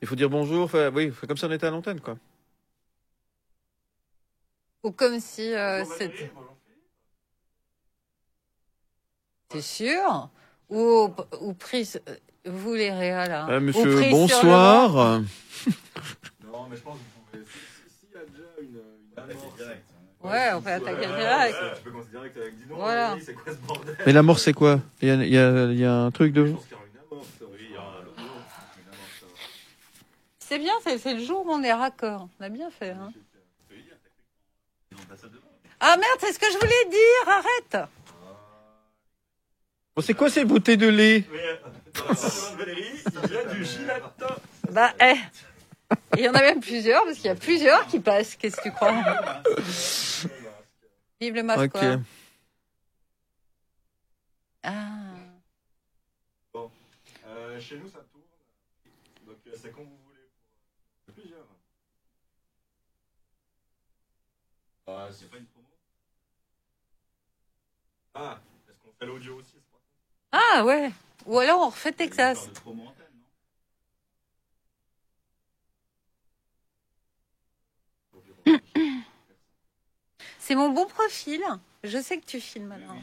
Il faut dire bonjour. enfin, oui, comme ça on était à l'antenne, quoi. Ou comme si euh, c'était. C'est sûr Ou, ou prise. euh, Vous les réa là. Euh, Ou monsieur, le bonsoir. Non, mais je pense que vous pouvez. S'il y a déjà une, une amorce. Ouais, on peut attaquer Ouais, direct. ouais, Tu peux commencer direct avec dis donc, Voilà. C'est quoi ce bordel Mais la mort, c'est quoi? Il y a, il y, a, il y a un truc Je de. pense qu'il y aura une amorce. Oui, il y aura une amorce. ça va. C'est bien, c'est le jour où on est raccord. On a bien fait. Hein. Ah merde, c'est ce que je voulais dire, arrête Bon, c'est quoi ces bouteilles de lait? Euh. Bah, eh Il y en a même plusieurs, parce qu'il y a plusieurs qui passent, qu'est-ce que tu crois? Vive le masque, quoi. Ah. Euh, chez nous, ça tourne. Donc, euh, c'est quand vous. Plusieurs. Ah, c'est pas une promo? Ah, est-ce qu'on fait l'audio aussi c'est pas Ah ouais Ou alors on refait Texas. C'est mon bon profil. Je sais que tu filmes alors.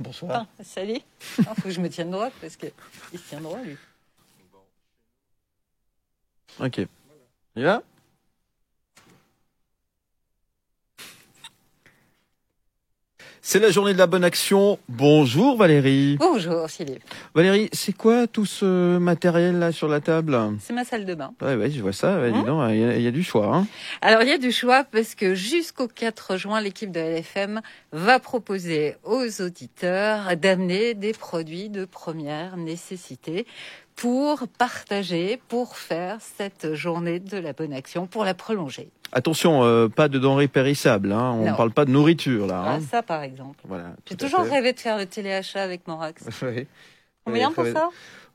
Bonsoir. Ah, salut. Il faut que je me tienne droite parce que il se tient droit lui. Ok. Il C'est la journée de la bonne action. Bonjour Valérie. Bonjour Philippe. Valérie, c'est quoi tout ce matériel là sur la table? C'est ma salle de bain. Ouais, ouais, je vois ça. Ouais, dis Hein donc, il y, a- il y a du choix. Hein. Alors il y a du choix parce que jusqu'au 4 juin, l'équipe de LFM va proposer aux auditeurs d'amener des produits de première nécessité pour partager, pour faire cette journée de la bonne action, pour la prolonger. Attention, euh, pas de denrées périssables. Hein. On ne parle pas de nourriture là. Ah, Hein. ça par exemple. Voilà. J'ai toujours rêvé de faire le téléachat avec Morax. Oui. Combien Oui, pour ça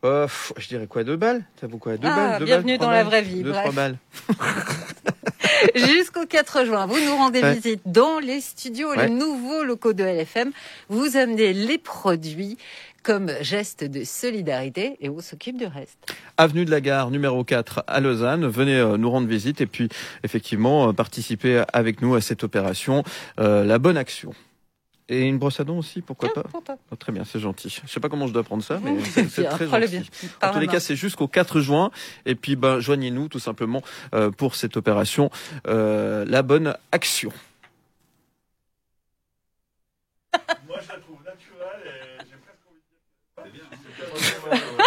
Euh, pff, Je dirais quoi, deux balles? Ça vaut quoi? Deux Ah, balles deux bienvenue balles, dans la vraie vie, Deux, bref. trois balles. Jusqu'au 4 juin, vous nous rendez Ouais. visite dans les studios, Ouais. les nouveaux locaux de LFM. Vous amenez les produits comme geste de solidarité et on s'occupe du reste. Avenue de la Gare, numéro 4 à Lausanne. Venez euh, nous rendre visite et puis effectivement euh, participer avec nous à cette opération. Euh, la bonne action. Et une brosse à dents aussi, pourquoi pas ah, Très bien, c'est gentil. Je sais pas comment je dois prendre ça, mais c'est très gentil. En tous les cas, c'est jusqu'au 4 juin. Et puis, ben, joignez-nous tout simplement euh, pour cette opération euh, La Bonne Action. Moi, je la trouve naturelle et.